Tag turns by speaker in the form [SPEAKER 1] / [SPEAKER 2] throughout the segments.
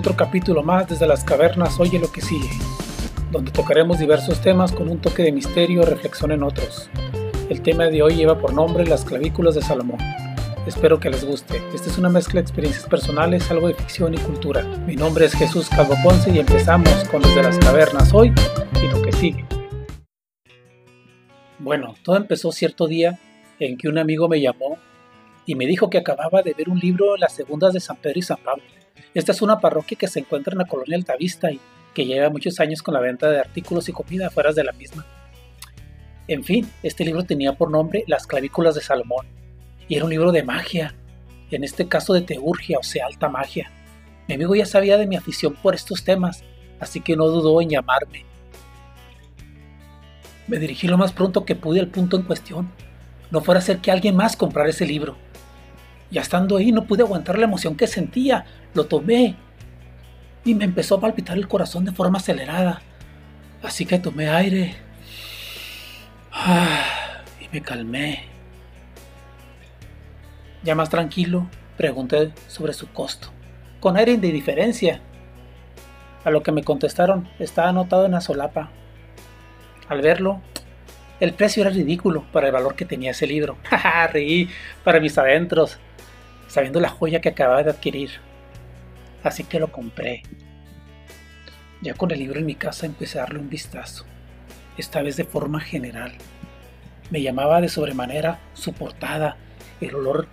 [SPEAKER 1] Otro capítulo más desde las cavernas Oye lo que sigue, donde tocaremos diversos temas con un toque de misterio y reflexión en otros. El tema de hoy lleva por nombre Las clavículas de Salomón. Espero que les guste. Esta es una mezcla de experiencias personales, algo de ficción y cultura. Mi nombre es Jesús Calvo Ponce y empezamos con Desde las cavernas hoy y lo que sigue. Bueno, todo empezó cierto día en que un amigo me llamó y me dijo que acababa de ver un libro en las segundas de San Pedro y San Pablo esta es una parroquia que se encuentra en la colonia Altavista y que lleva muchos años con la venta de artículos y comida afuera de la misma. En fin, este libro tenía por nombre Las clavículas de Salomón y era un libro de magia, en este caso de teurgia, o sea, alta magia. Mi amigo ya sabía de mi afición por estos temas, así que no dudó en llamarme. Me dirigí lo más pronto que pude al punto en cuestión. No fuera a ser que alguien más comprara ese libro. Ya estando ahí no pude aguantar la emoción que sentía. Lo tomé y me empezó a palpitar el corazón de forma acelerada. Así que tomé aire ah, y me calmé. Ya más tranquilo, pregunté sobre su costo, con aire de indiferencia. A lo que me contestaron, estaba anotado en la solapa. Al verlo, el precio era ridículo para el valor que tenía ese libro. Reí para mis adentros sabiendo la joya que acababa de adquirir. Así que lo compré. Ya con el libro en mi casa empecé a darle un vistazo, esta vez de forma general. Me llamaba de sobremanera su portada, el olor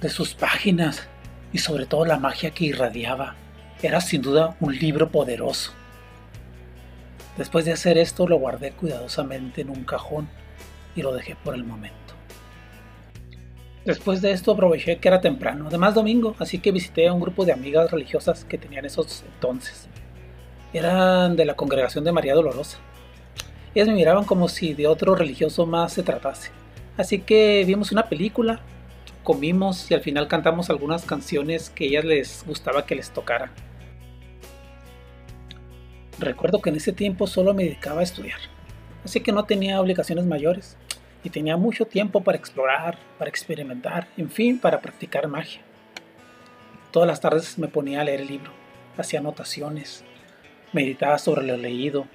[SPEAKER 1] de sus páginas y sobre todo la magia que irradiaba. Era sin duda un libro poderoso. Después de hacer esto lo guardé cuidadosamente en un cajón y lo dejé por el momento. Después de esto aproveché que era temprano, además domingo, así que visité a un grupo de amigas religiosas que tenían esos entonces. Eran de la congregación de María Dolorosa. Ellas me miraban como si de otro religioso más se tratase. Así que vimos una película, comimos y al final cantamos algunas canciones que ellas les gustaba que les tocara. Recuerdo que en ese tiempo solo me dedicaba a estudiar, así que no tenía obligaciones mayores y tenía mucho tiempo para explorar, para experimentar, en fin, para practicar magia. Todas las tardes me ponía a leer el libro, hacía anotaciones, meditaba sobre lo leído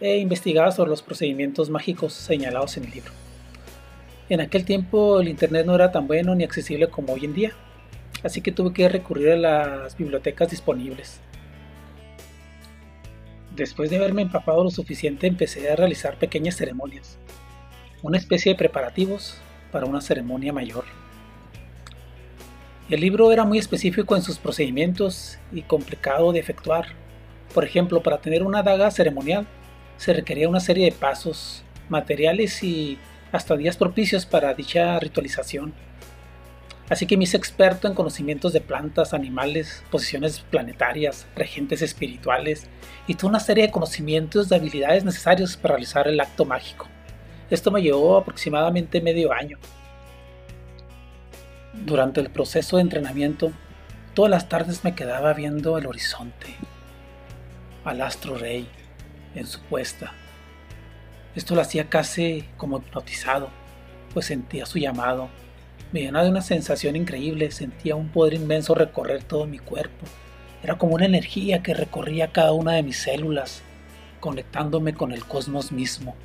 [SPEAKER 1] e investigaba sobre los procedimientos mágicos señalados en el libro. En aquel tiempo el Internet no era tan bueno ni accesible como hoy en día, así que tuve que recurrir a las bibliotecas disponibles. Después de haberme empapado lo suficiente empecé a realizar pequeñas ceremonias, una especie de preparativos para una ceremonia mayor. El libro era muy específico en sus procedimientos y complicado de efectuar. Por ejemplo, para tener una daga ceremonial se requería una serie de pasos, materiales y hasta días propicios para dicha ritualización. Así que me hice experto en conocimientos de plantas, animales, posiciones planetarias, regentes espirituales y toda una serie de conocimientos de habilidades necesarios para realizar el acto mágico. Esto me llevó aproximadamente medio año. Durante el proceso de entrenamiento, todas las tardes me quedaba viendo el horizonte, al astro rey, en su puesta. Esto lo hacía casi como hipnotizado, pues sentía su llamado. Me llenaba de una sensación increíble, sentía un poder inmenso recorrer todo mi cuerpo. Era como una energía que recorría cada una de mis células, conectándome con el cosmos mismo.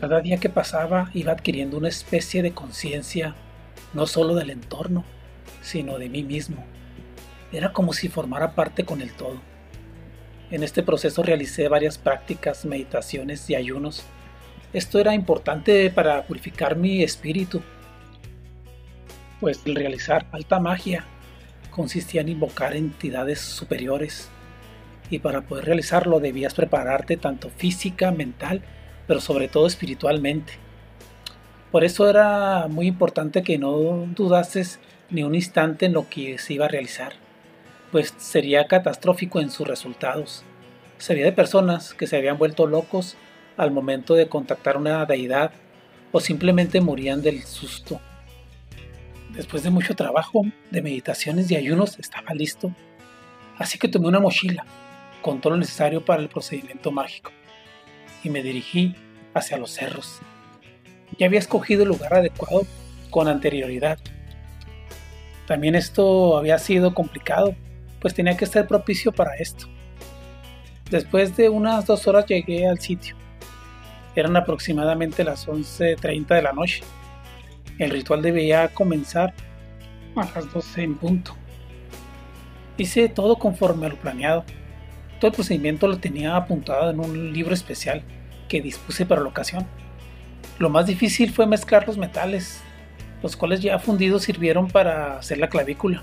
[SPEAKER 1] Cada día que pasaba iba adquiriendo una especie de conciencia, no solo del entorno, sino de mí mismo. Era como si formara parte con el todo. En este proceso realicé varias prácticas, meditaciones y ayunos. Esto era importante para purificar mi espíritu, pues el realizar alta magia consistía en invocar entidades superiores y para poder realizarlo debías prepararte tanto física, mental pero sobre todo espiritualmente. Por eso era muy importante que no dudases ni un instante en lo que se iba a realizar, pues sería catastrófico en sus resultados. Sería de personas que se habían vuelto locos al momento de contactar una deidad o simplemente morían del susto. Después de mucho trabajo, de meditaciones y ayunos, estaba listo. Así que tomé una mochila con todo lo necesario para el procedimiento mágico y me dirigí hacia los cerros. Ya había escogido el lugar adecuado con anterioridad. También esto había sido complicado, pues tenía que estar propicio para esto. Después de unas dos horas llegué al sitio. Eran aproximadamente las 11.30 de la noche. El ritual debía comenzar a las 12 en punto. Hice todo conforme a lo planeado. Todo el procedimiento lo tenía apuntado en un libro especial que dispuse para la ocasión. Lo más difícil fue mezclar los metales, los cuales ya fundidos sirvieron para hacer la clavícula.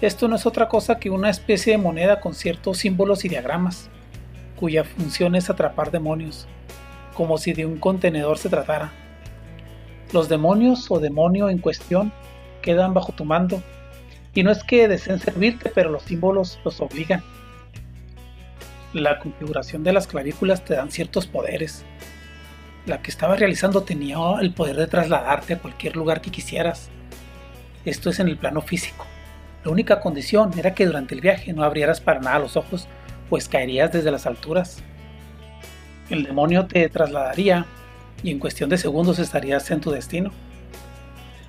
[SPEAKER 1] Esto no es otra cosa que una especie de moneda con ciertos símbolos y diagramas, cuya función es atrapar demonios, como si de un contenedor se tratara. Los demonios o demonio en cuestión quedan bajo tu mando, y no es que deseen servirte, pero los símbolos los obligan. La configuración de las clavículas te dan ciertos poderes, la que estaba realizando tenía el poder de trasladarte a cualquier lugar que quisieras. Esto es en el plano físico. La única condición era que durante el viaje no abrieras para nada los ojos, pues caerías desde las alturas. El demonio te trasladaría y en cuestión de segundos estarías en tu destino.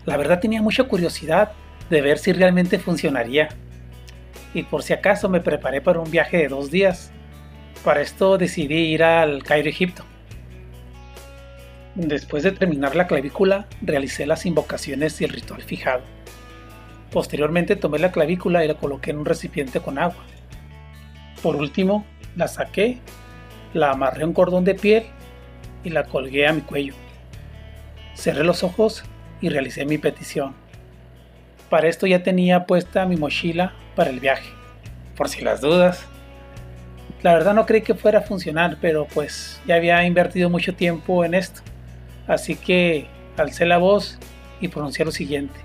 [SPEAKER 1] La verdad tenía mucha curiosidad de ver si realmente funcionaría. Y por si acaso me preparé para un viaje de dos días. Para esto decidí ir al Cairo, Egipto. Después de terminar la clavícula, realicé las invocaciones y el ritual fijado. Posteriormente tomé la clavícula y la coloqué en un recipiente con agua. Por último, la saqué, la amarré a un cordón de piel y la colgué a mi cuello. Cerré los ojos y realicé mi petición. Para esto ya tenía puesta mi mochila para el viaje, por si las dudas. La verdad no creí que fuera a funcionar, pero pues ya había invertido mucho tiempo en esto. Así que alcé la voz y pronuncié lo siguiente.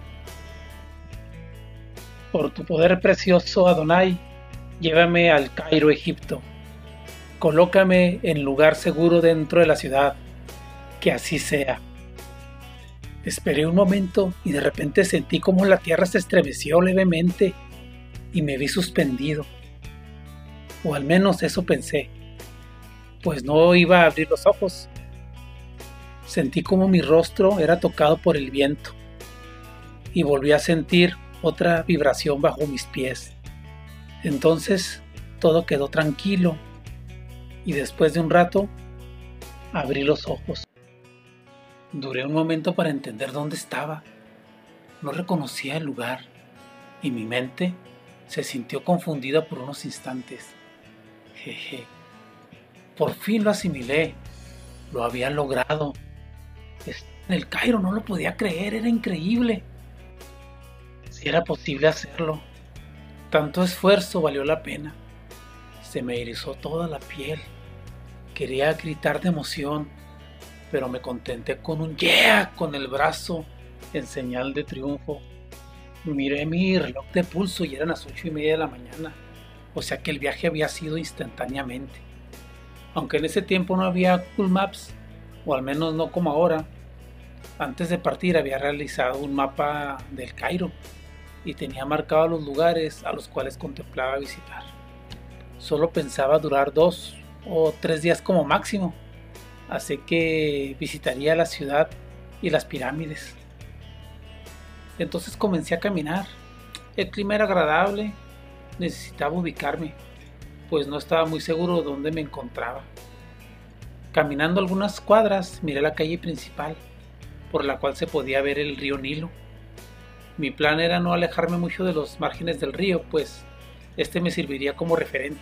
[SPEAKER 1] Por tu poder precioso, Adonai, llévame al Cairo, Egipto. Colócame en lugar seguro dentro de la ciudad. Que así sea. Esperé un momento y de repente sentí como la tierra se estremeció levemente y me vi suspendido. O al menos eso pensé, pues no iba a abrir los ojos, Sentí como mi rostro era tocado por el viento y volví a sentir otra vibración bajo mis pies. Entonces todo quedó tranquilo y después de un rato abrí los ojos. Duré un momento para entender dónde estaba. No reconocía el lugar y mi mente se sintió confundida por unos instantes. Jeje. Por fin lo asimilé. Lo había logrado en el Cairo, no lo podía creer, era increíble. Si era posible hacerlo, tanto esfuerzo valió la pena. Se me erizó toda la piel. Quería gritar de emoción, pero me contenté con un yeah con el brazo en señal de triunfo. Miré mi reloj de pulso y eran las ocho y media de la mañana, o sea que el viaje había sido instantáneamente. Aunque en ese tiempo no había Google Maps, o al menos no como ahora, antes de partir había realizado un mapa del Cairo y tenía marcados los lugares a los cuales contemplaba visitar. Solo pensaba durar dos o tres días como máximo, así que visitaría la ciudad y las pirámides. Entonces comencé a caminar. El clima era agradable, necesitaba ubicarme, pues no estaba muy seguro de dónde me encontraba. Caminando algunas cuadras miré la calle principal por la cual se podía ver el río Nilo. Mi plan era no alejarme mucho de los márgenes del río, pues este me serviría como referente.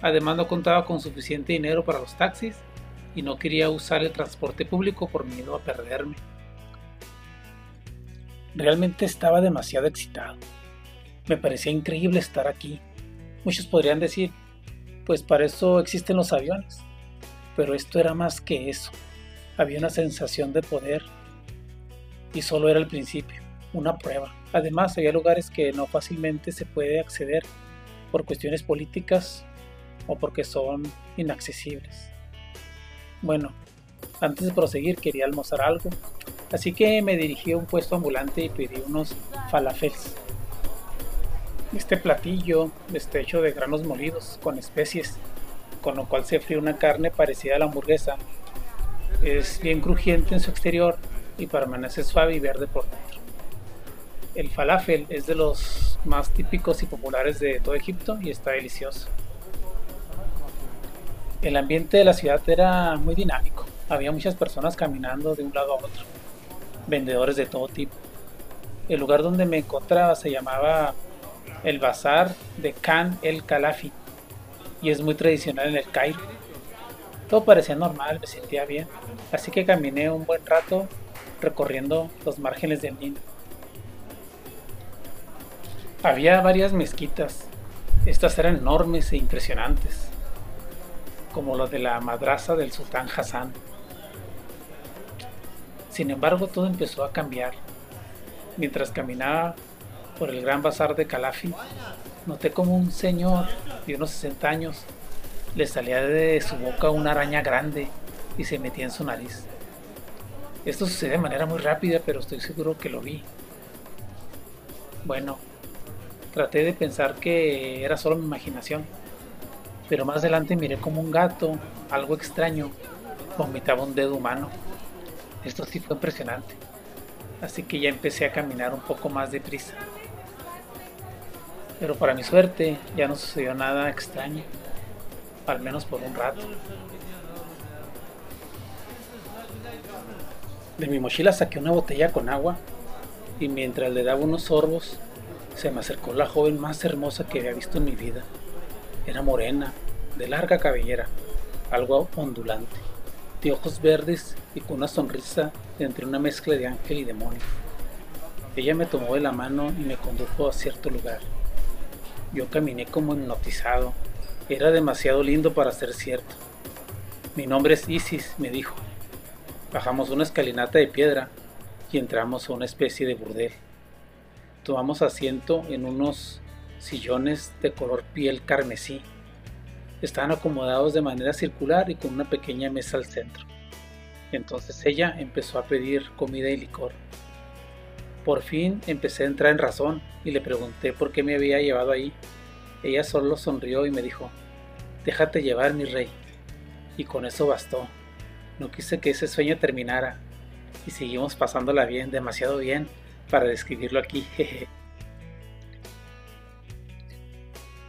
[SPEAKER 1] Además no contaba con suficiente dinero para los taxis y no quería usar el transporte público por miedo a perderme. Realmente estaba demasiado excitado. Me parecía increíble estar aquí. Muchos podrían decir, pues para eso existen los aviones. Pero esto era más que eso había una sensación de poder y solo era el principio, una prueba. Además, había lugares que no fácilmente se puede acceder por cuestiones políticas o porque son inaccesibles. Bueno, antes de proseguir quería almorzar algo, así que me dirigí a un puesto ambulante y pedí unos falafels. Este platillo está hecho de granos molidos con especies, con lo cual se fríe una carne parecida a la hamburguesa es bien crujiente en su exterior y permanece suave y verde por dentro. El falafel es de los más típicos y populares de todo Egipto y está delicioso. El ambiente de la ciudad era muy dinámico. Había muchas personas caminando de un lado a otro, vendedores de todo tipo. El lugar donde me encontraba se llamaba el Bazar de Khan el Khalafi y es muy tradicional en el Cairo. Todo parecía normal, me sentía bien, así que caminé un buen rato recorriendo los márgenes del Nilo. Había varias mezquitas, estas eran enormes e impresionantes, como lo de la madraza del sultán Hassan. Sin embargo, todo empezó a cambiar. Mientras caminaba por el gran bazar de Calafi, noté como un señor de unos 60 años le salía de su boca una araña grande y se metía en su nariz. Esto sucede de manera muy rápida, pero estoy seguro que lo vi. Bueno, traté de pensar que era solo mi imaginación, pero más adelante miré como un gato, algo extraño, vomitaba un dedo humano. Esto sí fue impresionante, así que ya empecé a caminar un poco más deprisa. Pero para mi suerte ya no sucedió nada extraño, al menos por un rato. De mi mochila saqué una botella con agua y mientras le daba unos sorbos, se me acercó la joven más hermosa que había visto en mi vida. Era morena, de larga cabellera, algo ondulante, de ojos verdes y con una sonrisa entre una mezcla de ángel y demonio. Ella me tomó de la mano y me condujo a cierto lugar. Yo caminé como hipnotizado. Era demasiado lindo para ser cierto. Mi nombre es Isis, me dijo. Bajamos una escalinata de piedra y entramos a una especie de burdel. Tomamos asiento en unos sillones de color piel carmesí. Estaban acomodados de manera circular y con una pequeña mesa al centro. Entonces ella empezó a pedir comida y licor. Por fin empecé a entrar en razón y le pregunté por qué me había llevado ahí. Ella solo sonrió y me dijo, déjate llevar mi rey. Y con eso bastó. No quise que ese sueño terminara. Y seguimos pasándola bien, demasiado bien, para describirlo aquí.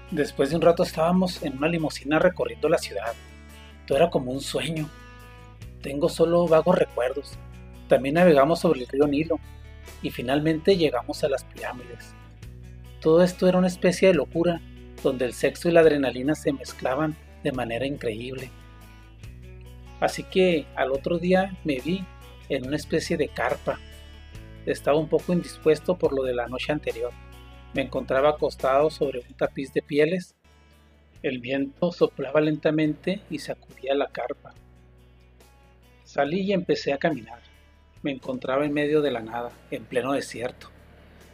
[SPEAKER 1] Después de un rato estábamos en una limusina recorriendo la ciudad. Todo era como un sueño. Tengo solo vagos recuerdos. También navegamos sobre el río Nilo y finalmente llegamos a las pirámides. Todo esto era una especie de locura, donde el sexo y la adrenalina se mezclaban de manera increíble. Así que al otro día me vi en una especie de carpa. Estaba un poco indispuesto por lo de la noche anterior. Me encontraba acostado sobre un tapiz de pieles. El viento soplaba lentamente y sacudía la carpa. Salí y empecé a caminar. Me encontraba en medio de la nada, en pleno desierto.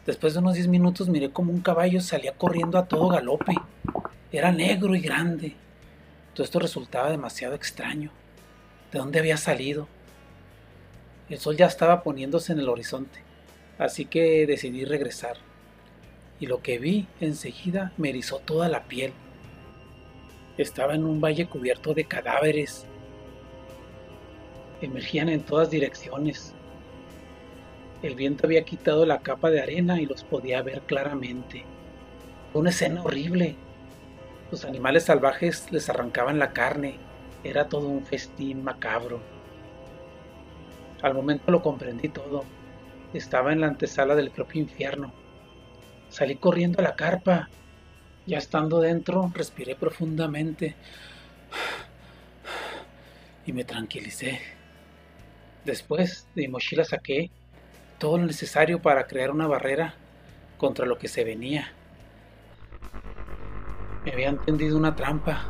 [SPEAKER 1] Después de unos 10 minutos miré como un caballo salía corriendo a todo galope. Era negro y grande. Todo esto resultaba demasiado extraño. ¿De dónde había salido? El sol ya estaba poniéndose en el horizonte, así que decidí regresar. Y lo que vi enseguida me erizó toda la piel. Estaba en un valle cubierto de cadáveres. Emergían en todas direcciones. El viento había quitado la capa de arena y los podía ver claramente. Fue una escena horrible. Los animales salvajes les arrancaban la carne. Era todo un festín macabro. Al momento lo comprendí todo. Estaba en la antesala del propio infierno. Salí corriendo a la carpa. Ya estando dentro, respiré profundamente y me tranquilicé. Después de mi mochila saqué todo lo necesario para crear una barrera contra lo que se venía. Me habían tendido una trampa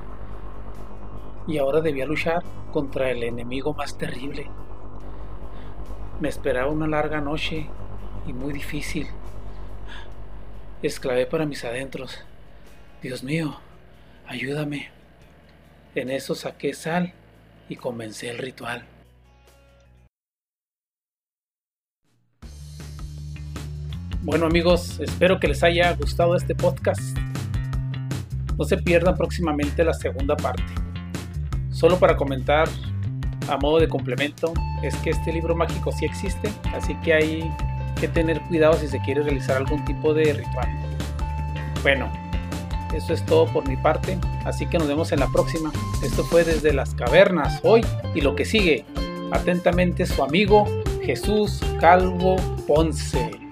[SPEAKER 1] y ahora debía luchar contra el enemigo más terrible. Me esperaba una larga noche y muy difícil. Esclavé para mis adentros. Dios mío, ayúdame. En eso saqué sal y comencé el ritual. Bueno amigos, espero que les haya gustado este podcast. No se pierdan próximamente la segunda parte. Solo para comentar a modo de complemento, es que este libro mágico sí existe, así que hay que tener cuidado si se quiere realizar algún tipo de ritual. Bueno, eso es todo por mi parte, así que nos vemos en la próxima. Esto fue desde las cavernas hoy y lo que sigue. Atentamente su amigo Jesús Calvo Ponce.